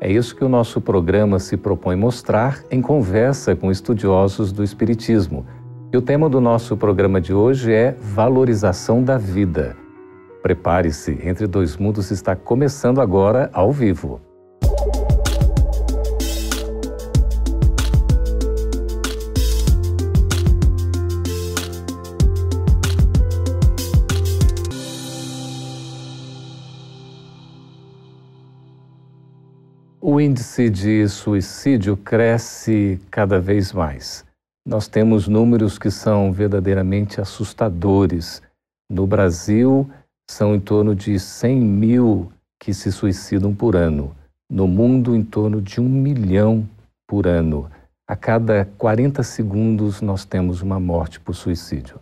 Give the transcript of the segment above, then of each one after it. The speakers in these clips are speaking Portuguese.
É isso que o nosso programa se propõe mostrar em conversa com estudiosos do Espiritismo. E o tema do nosso programa de hoje é valorização da vida. Prepare-se, Entre Dois Mundos está começando agora ao vivo. O índice de suicídio cresce cada vez mais. Nós temos números que são verdadeiramente assustadores. No Brasil, são em torno de 100 mil que se suicidam por ano. No mundo, em torno de um milhão por ano. A cada 40 segundos, nós temos uma morte por suicídio.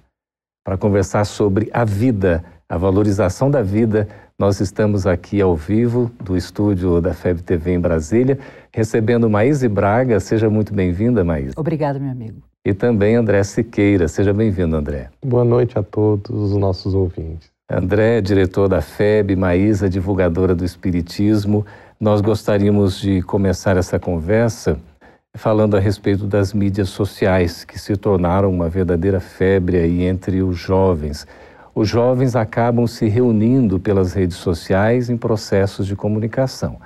Para conversar sobre a vida, a valorização da vida, nós estamos aqui ao vivo do estúdio da FEB TV em Brasília, recebendo Maíse Braga. Seja muito bem-vinda, Maíse. Obrigada, meu amigo. E também André Siqueira. Seja bem-vindo, André. Boa noite a todos os nossos ouvintes. André, diretor da FEB, Maísa, divulgadora do Espiritismo. Nós gostaríamos de começar essa conversa falando a respeito das mídias sociais, que se tornaram uma verdadeira febre aí entre os jovens os jovens acabam se reunindo pelas redes sociais em processos de comunicação,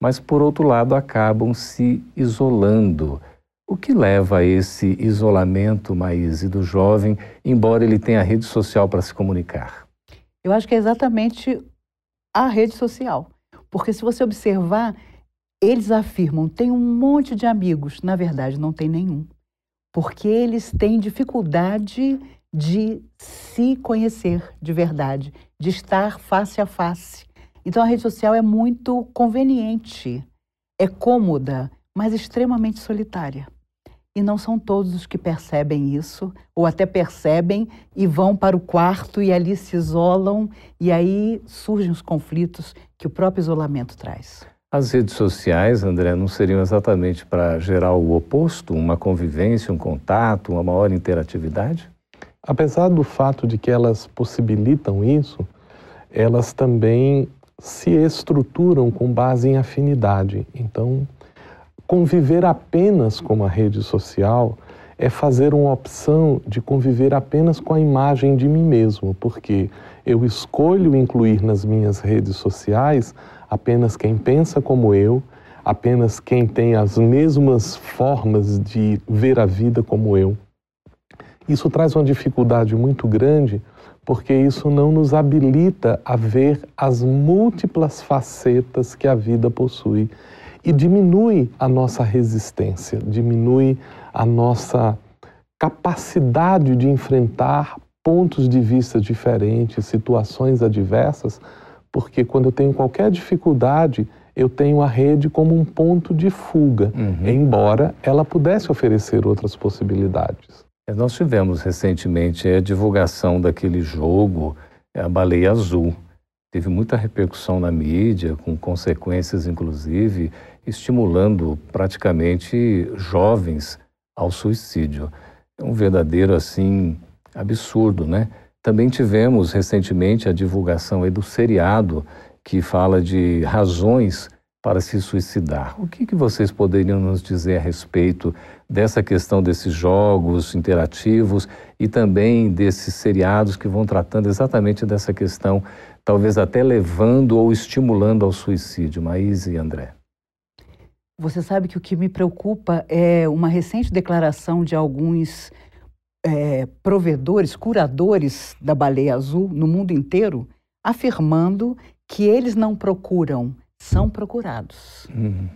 mas, por outro lado, acabam se isolando. O que leva a esse isolamento, Maíse, do jovem, embora ele tenha a rede social para se comunicar? Eu acho que é exatamente a rede social. Porque se você observar, eles afirmam, tem um monte de amigos. Na verdade, não tem nenhum. Porque eles têm dificuldade de se conhecer de verdade, de estar face a face. Então a rede social é muito conveniente, é cômoda, mas extremamente solitária. E não são todos os que percebem isso, ou até percebem e vão para o quarto e ali se isolam, e aí surgem os conflitos que o próprio isolamento traz. As redes sociais, André, não seriam exatamente para gerar o oposto, uma convivência, um contato, uma maior interatividade? Apesar do fato de que elas possibilitam isso, elas também se estruturam com base em afinidade. Então, conviver apenas com uma rede social é fazer uma opção de conviver apenas com a imagem de mim mesmo, porque eu escolho incluir nas minhas redes sociais apenas quem pensa como eu, apenas quem tem as mesmas formas de ver a vida como eu. Isso traz uma dificuldade muito grande, porque isso não nos habilita a ver as múltiplas facetas que a vida possui e diminui a nossa resistência, diminui a nossa capacidade de enfrentar pontos de vista diferentes, situações adversas, porque quando eu tenho qualquer dificuldade, eu tenho a rede como um ponto de fuga, uhum. embora ela pudesse oferecer outras possibilidades. É, nós tivemos recentemente a divulgação daquele jogo, a Baleia Azul. Teve muita repercussão na mídia, com consequências, inclusive, estimulando praticamente jovens ao suicídio. É um verdadeiro, assim, absurdo, né? Também tivemos recentemente a divulgação do seriado que fala de razões para se suicidar. O que, que vocês poderiam nos dizer a respeito dessa questão desses jogos interativos e também desses seriados que vão tratando exatamente dessa questão, talvez até levando ou estimulando ao suicídio? Maíse e André. Você sabe que o que me preocupa é uma recente declaração de alguns é, provedores, curadores da baleia azul no mundo inteiro, afirmando que eles não procuram são procurados. Uhum.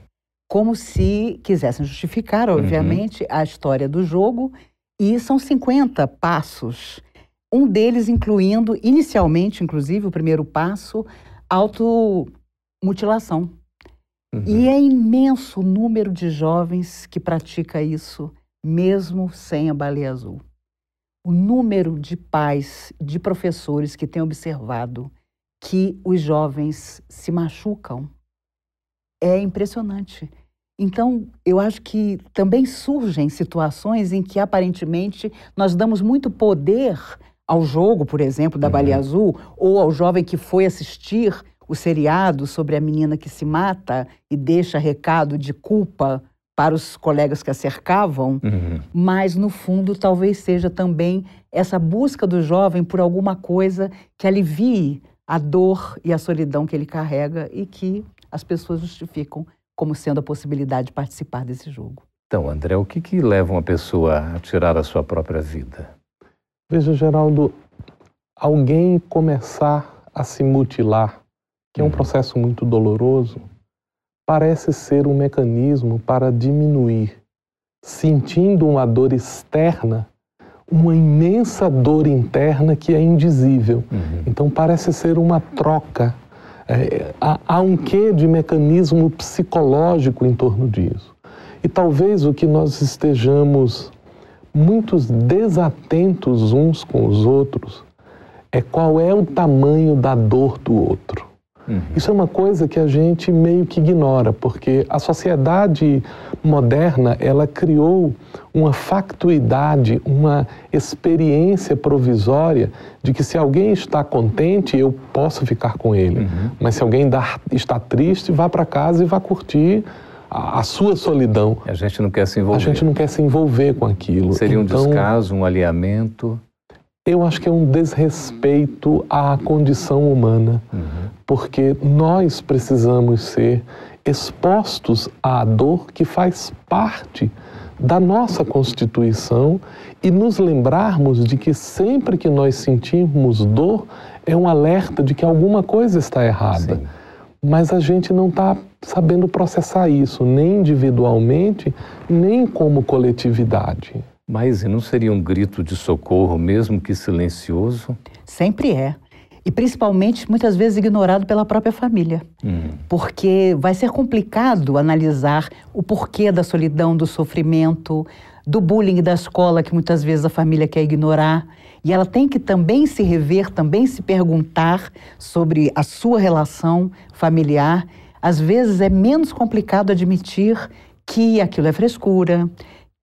Como se quisessem justificar, uhum. obviamente, uhum. a história do jogo. E são 50 passos. Um deles incluindo, inicialmente, inclusive, o primeiro passo, automutilação. Uhum. E é imenso o número de jovens que pratica isso mesmo sem a baleia azul. O número de pais, de professores que têm observado que os jovens se machucam é impressionante. Então, eu acho que também surgem situações em que aparentemente nós damos muito poder ao jogo, por exemplo, da uhum. Baleia Azul, ou ao jovem que foi assistir o seriado sobre a menina que se mata e deixa recado de culpa para os colegas que a cercavam, uhum. mas no fundo talvez seja também essa busca do jovem por alguma coisa que alivie a dor e a solidão que ele carrega e que as pessoas justificam como sendo a possibilidade de participar desse jogo. Então, André, o que, que leva uma pessoa a tirar a sua própria vida? Veja, Geraldo, alguém começar a se mutilar que é um uhum. processo muito doloroso, parece ser um mecanismo para diminuir, sentindo uma dor externa, uma imensa dor interna que é indizível. Uhum. Então parece ser uma troca. É, há, há um quê de mecanismo psicológico em torno disso. E talvez o que nós estejamos muitos desatentos uns com os outros é qual é o tamanho da dor do outro. Uhum. Isso é uma coisa que a gente meio que ignora, porque a sociedade moderna, ela criou uma factuidade, uma experiência provisória de que se alguém está contente, eu posso ficar com ele. Uhum. Mas se alguém está triste, vá para casa e vá curtir a, sua solidão. A gente não quer se envolver. A gente não quer se envolver com aquilo. Seria um então, descaso, um alinhamento? Eu acho que é um desrespeito à condição humana, uhum. porque nós precisamos ser expostos à dor que faz parte da nossa constituição e nos lembrarmos de que sempre que nós sentimos dor é um alerta de que alguma coisa está errada. Sim. Mas a gente não está sabendo processar isso, nem individualmente, nem como coletividade. Mas não seria um grito de socorro, mesmo que silencioso? Sempre é. E principalmente, muitas vezes, ignorado pela própria família. Hum. Porque vai ser complicado analisar o porquê da solidão, do sofrimento, do bullying da escola, que muitas vezes a família quer ignorar. E ela tem que também se rever, também se perguntar sobre a sua relação familiar. Às vezes é menos complicado admitir que aquilo é frescura,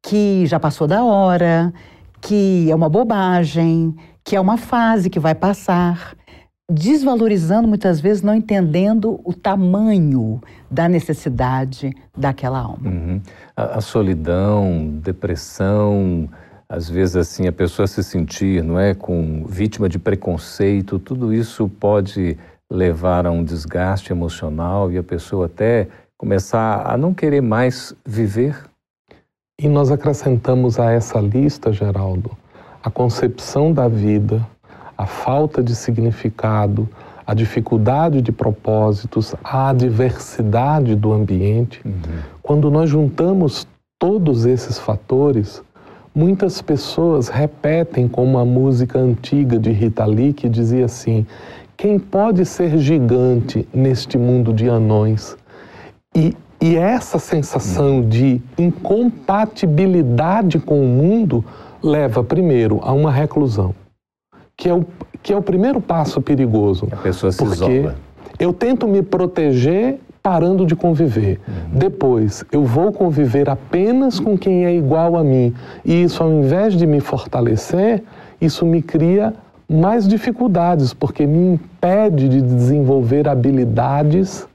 que já passou da hora, que é uma bobagem, que é uma fase que vai passar, desvalorizando muitas vezes, não entendendo o tamanho da necessidade daquela alma. Uhum. A, a, solidão, depressão, às vezes assim a pessoa se sentir, não é, com vítima de preconceito, tudo isso pode levar a um desgaste emocional e a pessoa até começar a não querer mais viver. E nós acrescentamos a essa lista, Geraldo, a concepção da vida, a falta de significado, a dificuldade de propósitos, a adversidade do ambiente. Uhum. Quando nós juntamos todos esses fatores, muitas pessoas repetem como a música antiga de Rita Lee que dizia assim: quem pode ser gigante neste mundo de anões? E e essa sensação de incompatibilidade com o mundo leva primeiro a uma reclusão, que é o, que é o primeiro passo perigoso. A pessoa se porque isola. Eu tento me proteger parando de conviver. Uhum. Depois, eu vou conviver apenas com quem é igual a mim. E isso, ao invés de me fortalecer, isso me cria mais dificuldades, porque me impede de desenvolver habilidades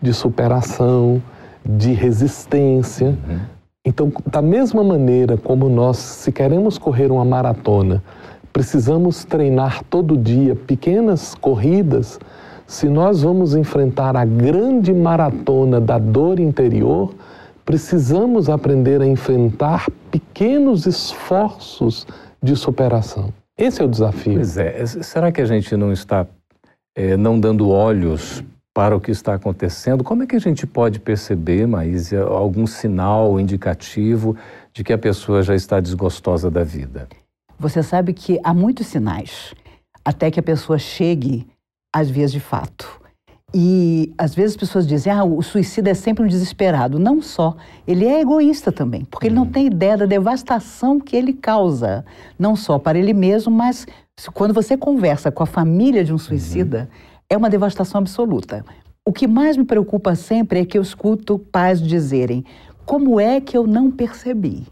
de superação, de resistência. Uhum. Então, da mesma maneira como nós, se queremos correr uma maratona, precisamos treinar todo dia pequenas corridas, se nós vamos enfrentar a grande maratona da dor interior, precisamos aprender a enfrentar pequenos esforços de superação. Esse é o desafio. Pois é. Será que a gente não está é, não dando olhos para o que está acontecendo. Como é que a gente pode perceber, Maísia, algum sinal indicativo de que a pessoa já está desgostosa da vida? Você sabe que há muitos sinais até que a pessoa chegue às vias de fato. E às vezes as pessoas dizem, ah, o suicida é sempre um desesperado. Não só, ele é egoísta também, porque ele não tem ideia da devastação que ele causa, não só para ele mesmo, mas quando você conversa com a família de um suicida, uhum. É uma devastação absoluta. O que mais me preocupa sempre é que eu escuto pais dizerem: como é que eu não percebi?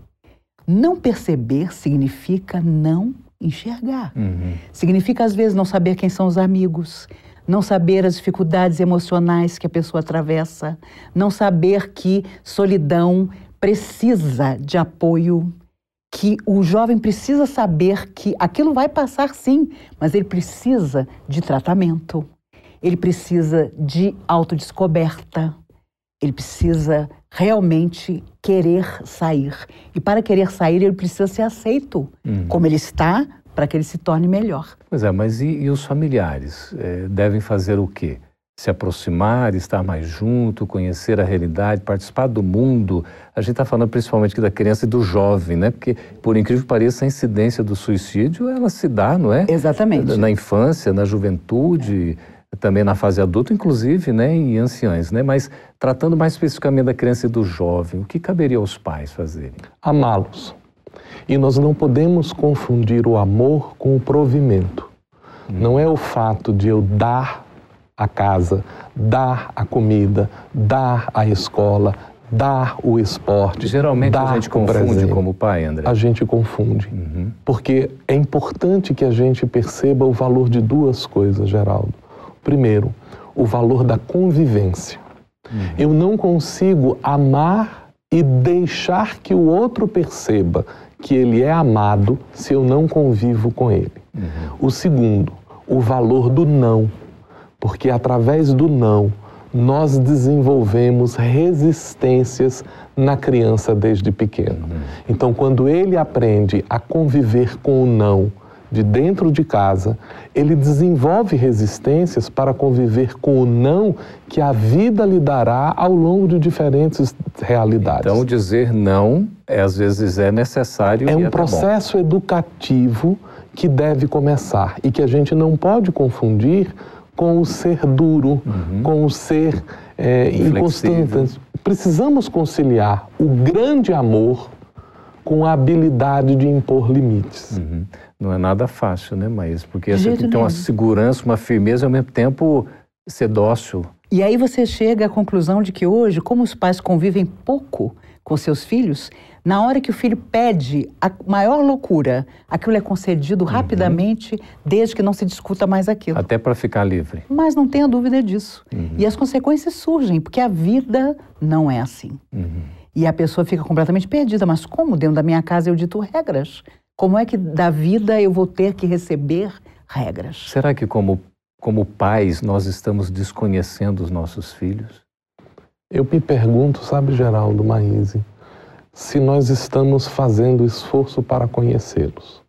Não perceber significa não enxergar. Uhum. Significa, às vezes, não saber quem são os amigos, não saber as dificuldades emocionais que a pessoa atravessa, não saber que solidão precisa de apoio, que o jovem precisa saber que aquilo vai passar sim, mas ele precisa de tratamento, ele precisa de autodescoberta, ele precisa realmente querer sair. E para querer sair, ele precisa ser aceito uhum. como ele está, para que ele se torne melhor. Pois é, mas e, e os familiares? É, devem fazer o quê? Se aproximar, estar mais junto, conhecer a realidade, participar do mundo. A gente está falando principalmente aqui da criança e do jovem, né? Porque, por incrível que pareça, a incidência do suicídio, ela se dá, não é? Exatamente. Na infância, na juventude, é. Também na fase adulta, inclusive, né? E anciães, né? Mas tratando mais especificamente da criança e do jovem, o que caberia aos pais fazerem? Amá-los e nós não podemos confundir o amor com o provimento. Hum. Não é o fato de eu dar a casa, dar a comida, dar a escola, dar o esporte. Geralmente dar a gente confunde presente. como pai, André. A gente confunde. Uhum. Porque é importante que a gente perceba o valor de duas coisas, Geraldo. Primeiro, o valor da convivência. Uhum. Eu não consigo amar e deixar que o outro perceba que ele é amado se eu não convivo com ele. Uhum. O segundo, o valor do não, porque através do não nós desenvolvemos resistências na criança desde pequeno. Uhum. Então, quando ele aprende a conviver com o não, de dentro de casa, ele desenvolve resistências para conviver com o não que a vida lhe dará ao longo de diferentes realidades. Então, dizer não, é, às vezes, é necessário. É um processo bom. educativo que deve começar e que a gente não pode confundir com o ser duro, uhum. com o ser é, inconstante. Precisamos conciliar o grande amor com a habilidade de impor limites. Uhum. Não é nada fácil, né, Maís? Porque você tem que ter uma segurança, uma firmeza e ao mesmo tempo ser dócil. E aí você chega à conclusão de que hoje, como os pais convivem pouco com seus filhos, na hora que o filho pede a maior loucura, aquilo é concedido uhum. rapidamente, desde que não se discuta mais aquilo. Até para ficar livre. Mas não tenha dúvida disso. Uhum. E as consequências surgem, porque a vida não é assim. Uhum. E a pessoa fica completamente perdida. Mas como dentro da minha casa eu dito regras? Como é que da vida eu vou ter que receber regras? Será que como, como pais nós estamos desconhecendo os nossos filhos? Eu me pergunto, sabe, Geraldo Maíse, se nós estamos fazendo esforço para conhecê-los.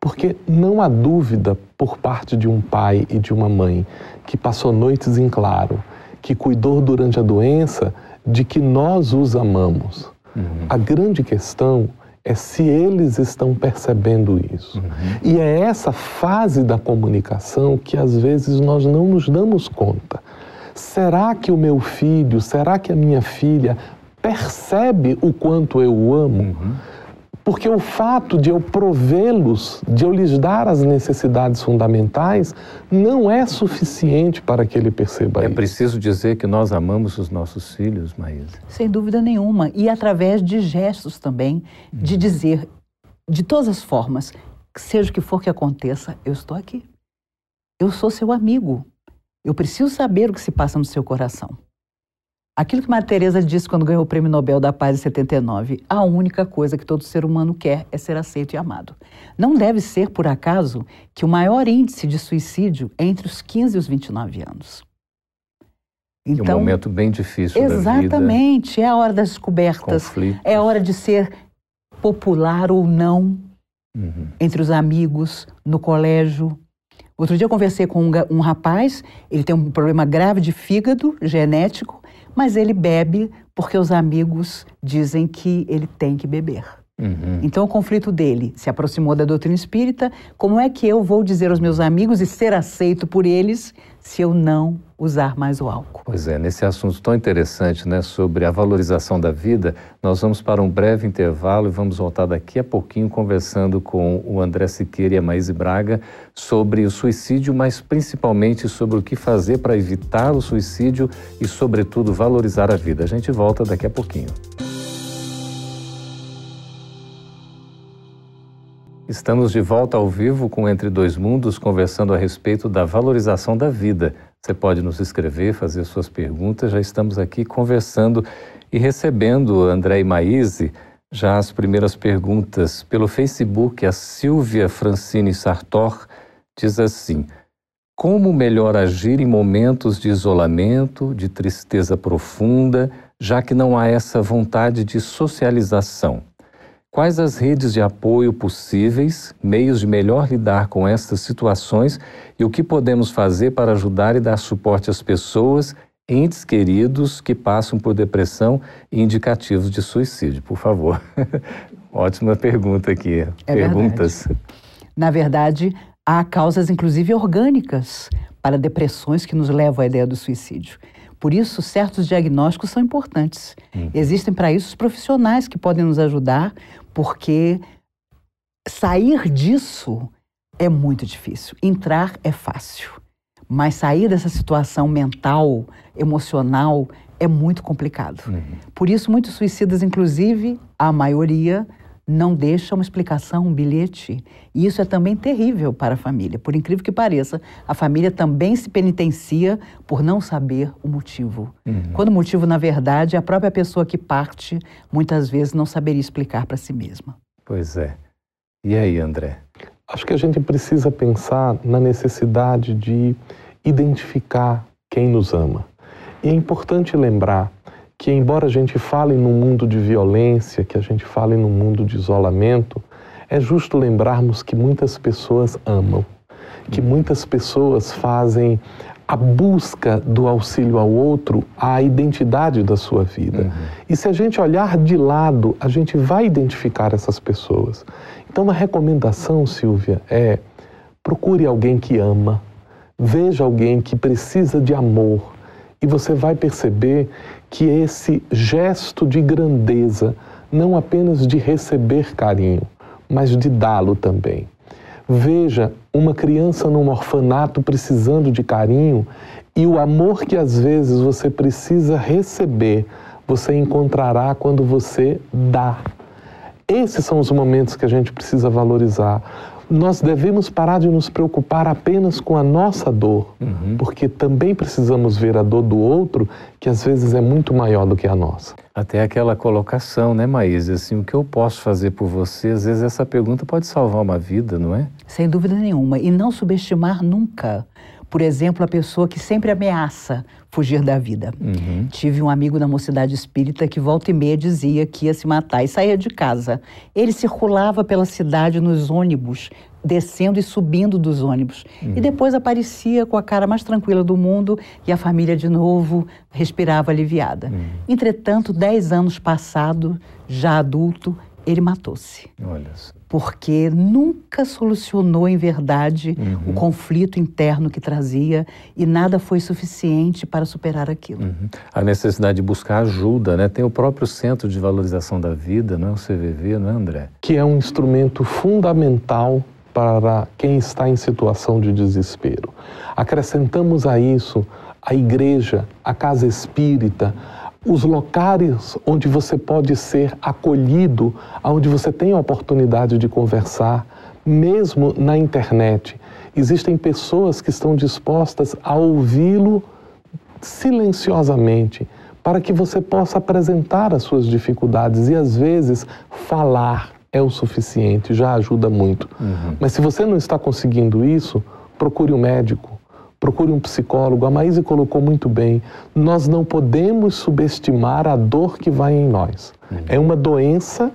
Porque não há dúvida por parte de um pai e de uma mãe que passou noites em claro, que cuidou durante a doença de que nós os amamos. Uhum. A grande questão é se eles estão percebendo isso. Uhum. E é essa fase da comunicação que às vezes nós não nos damos conta. Será que o meu filho, será que a minha filha percebe o quanto eu o amo? Uhum. Porque o fato de eu provê-los, de eu lhes dar as necessidades fundamentais, não é suficiente para que ele perceba é isso. É preciso dizer que nós amamos os nossos filhos, Maísa. Sem dúvida nenhuma. E através de gestos também, de uhum. dizer, de todas as formas, seja o que for que aconteça, eu estou aqui. Eu sou seu amigo. Eu preciso saber o que se passa no seu coração. Aquilo que Maria Teresa disse quando ganhou o Prêmio Nobel da Paz em 79, a única coisa que todo ser humano quer é ser aceito e amado. Não deve ser, por acaso, que o maior índice de suicídio é entre os 15 e os 29 anos. Então, é um momento bem difícil Exatamente, é a hora das descobertas, conflitos. é a hora de ser popular ou não uhum. entre os amigos, no colégio. Outro dia eu conversei com um, um rapaz, ele tem um problema grave de fígado genético, mas ele bebe porque os amigos dizem que ele tem que beber. Uhum. Então, o conflito dele se aproximou da doutrina espírita. Como é que eu vou dizer aos meus amigos e ser aceito por eles se eu não usar mais o álcool? Pois é, nesse assunto tão interessante, né, sobre a valorização da vida, nós vamos para um breve intervalo e vamos voltar daqui a pouquinho conversando com o André Siqueira e a Maíse Braga sobre o suicídio, mas principalmente sobre o que fazer para evitar o suicídio e, sobretudo, valorizar a vida. A gente volta daqui a pouquinho. Estamos de volta ao vivo com Entre Dois Mundos, conversando a respeito da valorização da vida. Você pode nos escrever, fazer suas perguntas. Já estamos aqui conversando e recebendo André e Maíse já as primeiras perguntas pelo Facebook. A Silvia Francine Sartor diz assim: Como melhor agir em momentos de isolamento, de tristeza profunda, já que não há essa vontade de socialização? Quais as redes de apoio possíveis, meios de melhor lidar com estas situações e o que podemos fazer para ajudar e dar suporte às pessoas, entes queridos que passam por depressão e indicativos de suicídio? Por favor. Ótima pergunta aqui. É Perguntas. Verdade. Na verdade, há causas, inclusive orgânicas, para depressões que nos levam à ideia do suicídio. Por isso, certos diagnósticos são importantes. Uhum. Existem para isso os profissionais que podem nos ajudar, porque sair disso é muito difícil. Entrar é fácil, mas sair dessa situação mental, emocional, é muito complicado. Uhum. Por isso, muitos suicidas, inclusive, a maioria, não deixa uma explicação, um bilhete. E isso é também terrível para a família. Por incrível que pareça, a família também se penitencia por não saber o motivo. Uhum. Quando o motivo, na verdade, é a própria pessoa que parte, muitas vezes, não saberia explicar para si mesma. Pois é. E aí, André? Acho que a gente precisa pensar na necessidade de identificar quem nos ama. E é importante lembrar que, embora a gente fale num mundo de violência, que a gente fale num mundo de isolamento, é justo lembrarmos que muitas pessoas amam, que muitas pessoas fazem a busca do auxílio ao outro a identidade da sua vida. Uhum. E se a gente olhar de lado, a gente vai identificar essas pessoas. Então, a recomendação, Silvia, é procure alguém que ama, veja alguém que precisa de amor, e você vai perceber que esse gesto de grandeza, não apenas de receber carinho, mas de dá-lo também. Veja uma criança num orfanato precisando de carinho e o amor que às vezes você precisa receber, você encontrará quando você dá. Esses são os momentos que a gente precisa valorizar nós devemos parar de nos preocupar apenas com a nossa dor, uhum. porque também precisamos ver a dor do outro, que às vezes é muito maior do que a nossa. Até aquela colocação, né, Maísa? Assim, o que eu posso fazer por você? Às vezes essa pergunta pode salvar uma vida, não é? Sem dúvida nenhuma. E não subestimar nunca por exemplo, a pessoa que sempre ameaça fugir da vida. Uhum. Tive um amigo na mocidade espírita que volta e meia dizia que ia se matar e saía de casa. Ele circulava pela cidade nos ônibus, descendo e subindo dos ônibus. Uhum. E depois aparecia com a cara mais tranquila do mundo e a família de novo respirava aliviada. Uhum. Entretanto, dez anos passado, já adulto, ele matou-se. Porque nunca solucionou em verdade uhum. o conflito interno que trazia e nada foi suficiente para superar aquilo. Uhum. A necessidade de buscar ajuda, né? Tem o próprio Centro de Valorização da Vida, não é o CVV, não é, André? Que é um instrumento fundamental para quem está em situação de desespero. Acrescentamos a isso a igreja, a casa espírita, os locais onde você pode ser acolhido, onde você tem a oportunidade de conversar, mesmo na internet. Existem pessoas que estão dispostas a ouvi-lo silenciosamente, para que você possa apresentar as suas dificuldades e às vezes falar é o suficiente, já ajuda muito. Uhum. Mas se você não está conseguindo isso, procure um médico, procure um psicólogo. A Maíse colocou muito bem. Nós não podemos subestimar a dor que vai em nós. Uhum. É uma doença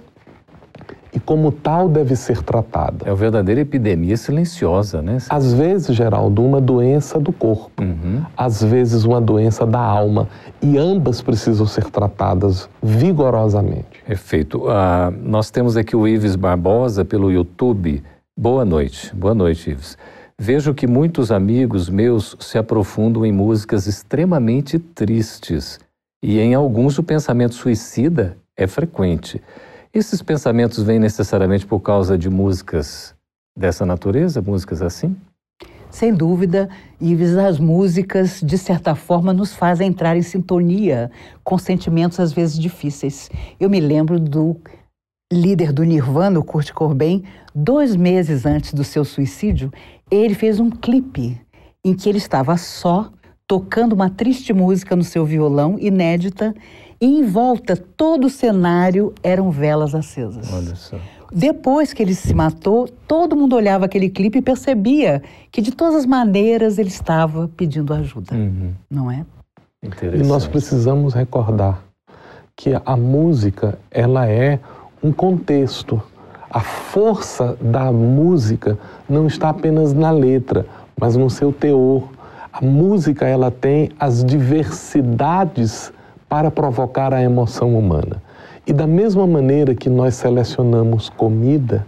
e, como tal, deve ser tratada. É uma verdadeira epidemia silenciosa, né? Às vezes, Geraldo, uma doença do corpo, uhum. às vezes, uma doença da alma. E ambas precisam ser tratadas vigorosamente. Perfeito. Uh, nós temos aqui o Ives Barbosa pelo YouTube. Boa noite. Boa noite, Ives. Vejo que muitos amigos meus se aprofundam em músicas extremamente tristes e em alguns o pensamento suicida é frequente. Esses pensamentos vêm necessariamente por causa de músicas dessa natureza, músicas assim? Sem dúvida, Ives, as músicas, de certa forma, nos fazem entrar em sintonia com sentimentos às vezes difíceis. Eu me lembro do líder do Nirvana, o Kurt Cobain, dois meses antes do seu suicídio, ele fez um clipe em que ele estava só, tocando uma triste música no seu violão, inédita, e em volta todo o cenário eram velas acesas. Olha só. Depois que ele se matou, todo mundo olhava aquele clipe e percebia que de todas as maneiras ele estava pedindo ajuda, uhum. não é? E nós precisamos recordar que a música ela é um contexto. A força da música não está apenas na letra, mas no seu teor. A música ela tem as diversidades para provocar a emoção humana. E da mesma maneira que nós selecionamos comida,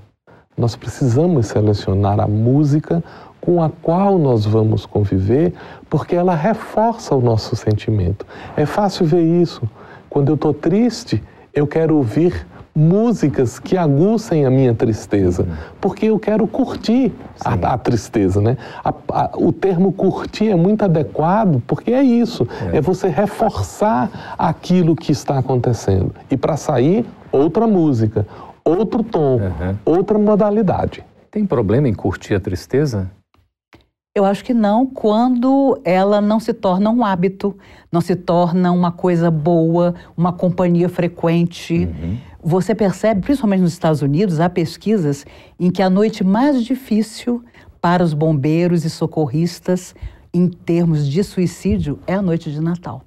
nós precisamos selecionar a música com a qual nós vamos conviver, porque ela reforça o nosso sentimento. É fácil ver isso. Quando eu estou triste, eu quero ouvir músicas que aguçem a minha tristeza, porque eu quero curtir a, a, tristeza, né? A, a, o termo curtir é muito adequado, porque é isso, é, é você reforçar aquilo que está acontecendo. E para sair, outra música, outro tom, uhum. outra modalidade. Tem problema em curtir a tristeza? Eu acho que não, quando ela não se torna um hábito, não se torna uma coisa boa, uma companhia frequente. Uhum. Você percebe, principalmente nos Estados Unidos, há pesquisas em que a noite mais difícil para os bombeiros e socorristas, em termos de suicídio, é a noite de Natal.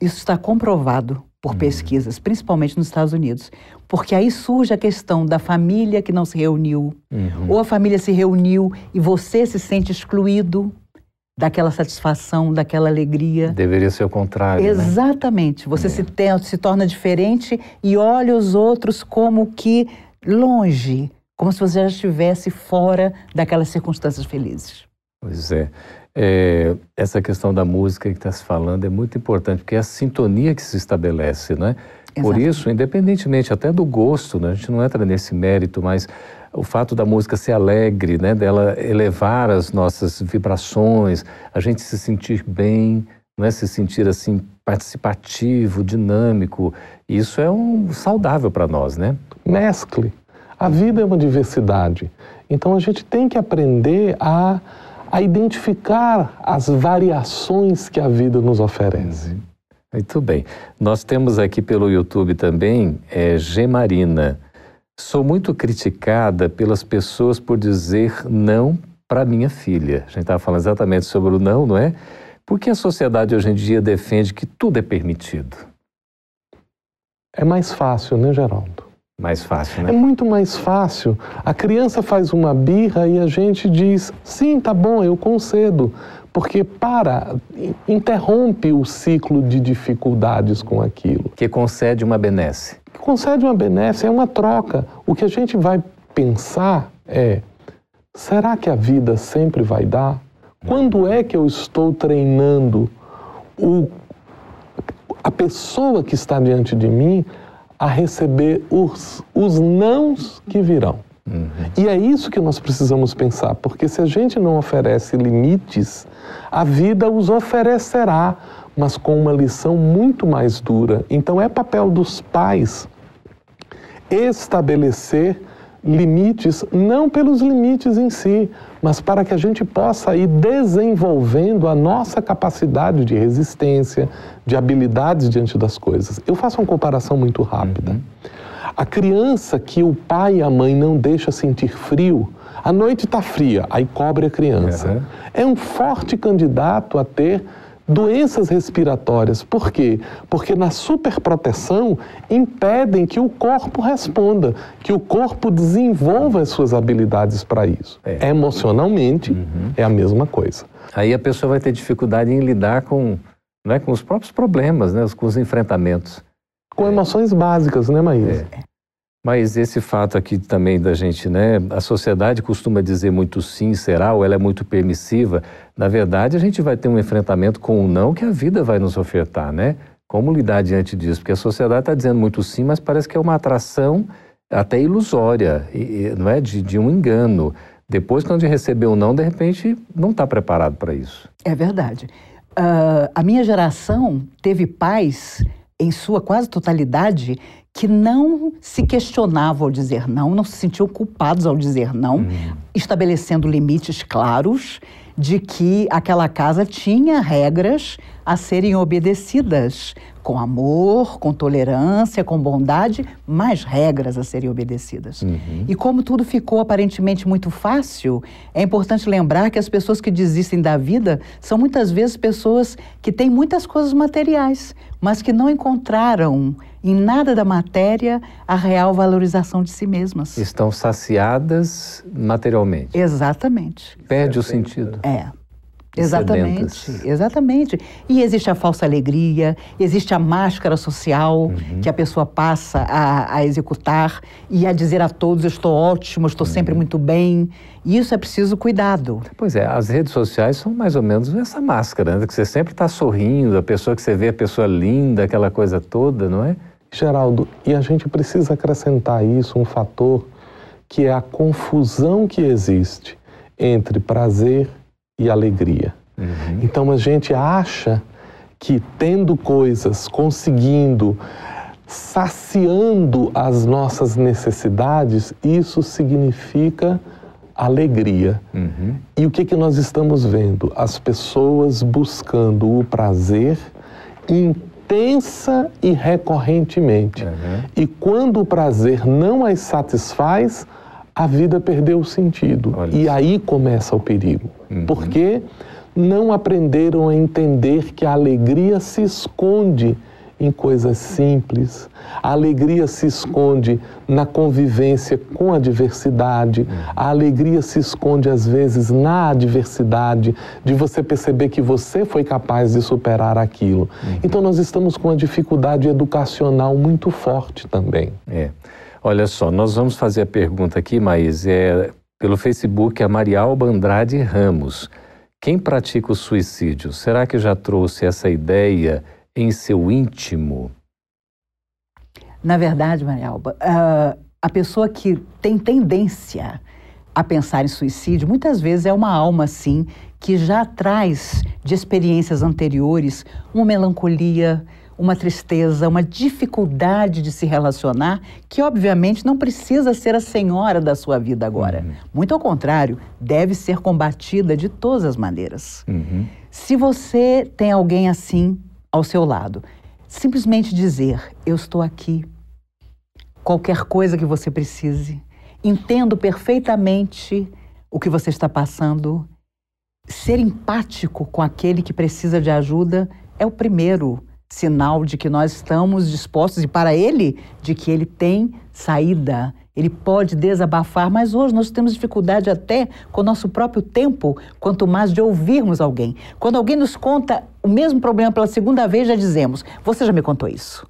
Isso está comprovado por uhum. pesquisas, principalmente nos Estados Unidos. Porque aí surge a questão da família que não se reuniu, uhum. ou a família se reuniu e você se sente excluído daquela satisfação, daquela alegria. Deveria ser o contrário. Né? Exatamente. Né? Você é. se, tem, se torna diferente e olha os outros como que longe, como se você já estivesse fora daquelas circunstâncias felizes. Pois é. É, essa questão da música que está se falando é muito importante, porque é a sintonia que se estabelece, né? Por isso, independentemente até do gosto, né? a gente não entra nesse mérito, mas o fato da música ser alegre, né? dela elevar as nossas vibrações, a gente se sentir bem, né? se sentir assim participativo, dinâmico, isso é um saudável para nós, né? Mescle. A vida é uma diversidade. Então a gente tem que aprender a a identificar as variações que a vida nos oferece. Muito bem. Nós temos aqui pelo YouTube também é, Gemarina. Sou muito criticada pelas pessoas por dizer não para minha filha. A gente estava falando exatamente sobre o não, não é? Porque a sociedade hoje em dia defende que tudo é permitido. É mais fácil, né, Geraldo? Mais fácil, né? É muito mais fácil. A criança faz uma birra e a gente diz: sim, tá bom, eu concedo. Porque para, interrompe o ciclo de dificuldades com aquilo. Que concede uma benesse. Que concede uma benesse, é uma troca. O que a gente vai pensar é: será que a vida sempre vai dar? Quando é que eu estou treinando o, a pessoa que está diante de mim a receber os, os nãos que virão. Uhum. E é isso que nós precisamos pensar, porque se a gente não oferece limites, a vida os oferecerá, mas com uma lição muito mais dura. Então é papel dos pais estabelecer limites, não pelos limites em si, mas para que a gente possa ir desenvolvendo a nossa capacidade de resistência, de habilidades diante das coisas. Eu faço uma comparação muito rápida. Uhum. A criança que o pai e a mãe não deixam sentir frio, a noite está fria, aí cobre a criança. Uhum. É um forte candidato a ter doenças respiratórias. Por quê? Porque na superproteção impedem que o corpo responda, que o corpo desenvolva as suas habilidades para isso. É. Emocionalmente, uhum. é a mesma coisa. Aí a pessoa vai ter dificuldade em lidar com, né, com os próprios problemas, né, com os enfrentamentos. Com emoções básicas, né, Maísa? É. Mas esse fato aqui também da gente, né? A sociedade costuma dizer muito sim, será, ou ela é muito permissiva. Na verdade, a gente vai ter um enfrentamento com o não que a vida vai nos ofertar, né? Como lidar diante disso? Porque a sociedade está dizendo muito sim, mas parece que é uma atração até ilusória, não é? De, de um engano. Depois, quando recebeu o não, de repente, não está preparado para isso. É verdade. Uh, a minha geração teve pais, em sua quase totalidade, que não se questionavam ao dizer não, não se sentiam culpados ao dizer não, hum. estabelecendo limites claros de que aquela casa tinha regras a serem obedecidas com amor, com tolerância, com bondade, mais regras a serem obedecidas. Uhum. E como tudo ficou aparentemente muito fácil, é importante lembrar que as pessoas que desistem da vida são muitas vezes pessoas que têm muitas coisas materiais, mas que não encontraram em nada da matéria a real valorização de si mesmas. Estão saciadas materialmente. Exatamente. Perde o sentido. É. Exatamente, exatamente. E existe a falsa alegria, existe a máscara social uhum. que a pessoa passa a, a, executar e a dizer a todos: eu estou ótimo, estou uhum. sempre muito bem. E isso é preciso cuidado. Pois é, as redes sociais são mais ou menos essa máscara, né? que você sempre está sorrindo, a pessoa que você vê, a pessoa linda, aquela coisa toda, não é? Geraldo, e a gente precisa acrescentar isso um fator que é a confusão que existe entre prazer e alegria. Uhum. Então a gente acha que tendo coisas, conseguindo, saciando as nossas necessidades, isso significa alegria. Uhum. E o que, que nós estamos vendo? As pessoas buscando o prazer intensa e recorrentemente. Uhum. E quando o prazer não as satisfaz, a vida perdeu o sentido. Olha e isso. aí começa o perigo. Uhum. Porque não aprenderam a entender que a alegria se esconde em coisas simples. A alegria se esconde na convivência com a diversidade. A alegria se esconde, às vezes, na adversidade, de você perceber que você foi capaz de superar aquilo. Uhum. Então, nós estamos com uma dificuldade educacional muito forte também. É. Olha só, nós vamos fazer a pergunta aqui, Maís, é pelo Facebook, a Marialba Andrade Ramos. Quem pratica o suicídio, será que já trouxe essa ideia em seu íntimo? Na verdade, Marialba, uh, a pessoa que tem tendência a pensar em suicídio, muitas vezes é uma alma, sim, que já traz de experiências anteriores uma melancolia, uma tristeza, uma dificuldade de se relacionar, que obviamente não precisa ser a senhora da sua vida agora. Uhum. Muito ao contrário, deve ser combatida de todas as maneiras. Uhum. Se você tem alguém assim ao seu lado, simplesmente dizer: Eu estou aqui. Qualquer coisa que você precise, entendo perfeitamente o que você está passando. Ser empático com aquele que precisa de ajuda é o primeiro sinal de que nós estamos dispostos e para ele de que ele tem saída, ele pode desabafar, mas hoje nós temos dificuldade até com o nosso próprio tempo, quanto mais de ouvirmos alguém. Quando alguém nos conta o mesmo problema pela segunda vez, já dizemos: Você já me contou isso?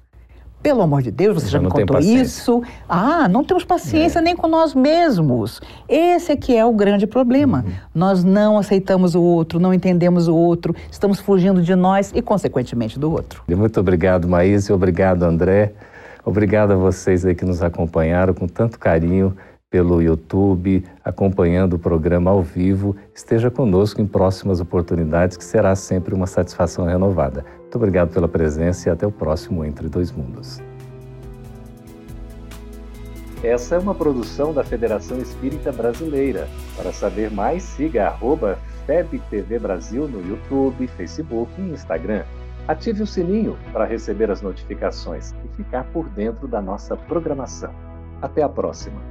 Pelo amor de Deus, você já, já me contou isso. Ah, não temos paciência é. nem com nós mesmos. Esse é que é o grande problema. Uhum. Nós não aceitamos o outro, não entendemos o outro, estamos fugindo de nós e, consequentemente, do outro. Muito obrigado, Maísa, obrigado, André. Obrigado a vocês aí que nos acompanharam com tanto carinho pelo YouTube, acompanhando o programa ao vivo. Esteja conosco em próximas oportunidades, que será sempre uma satisfação renovada. Muito obrigado pela presença e até o próximo Entre Dois Mundos. Essa é uma produção da Federação Espírita Brasileira. Para saber mais, siga FebTV Brasil no YouTube, Facebook e Instagram. Ative o sininho para receber as notificações e ficar por dentro da nossa programação. Até a próxima!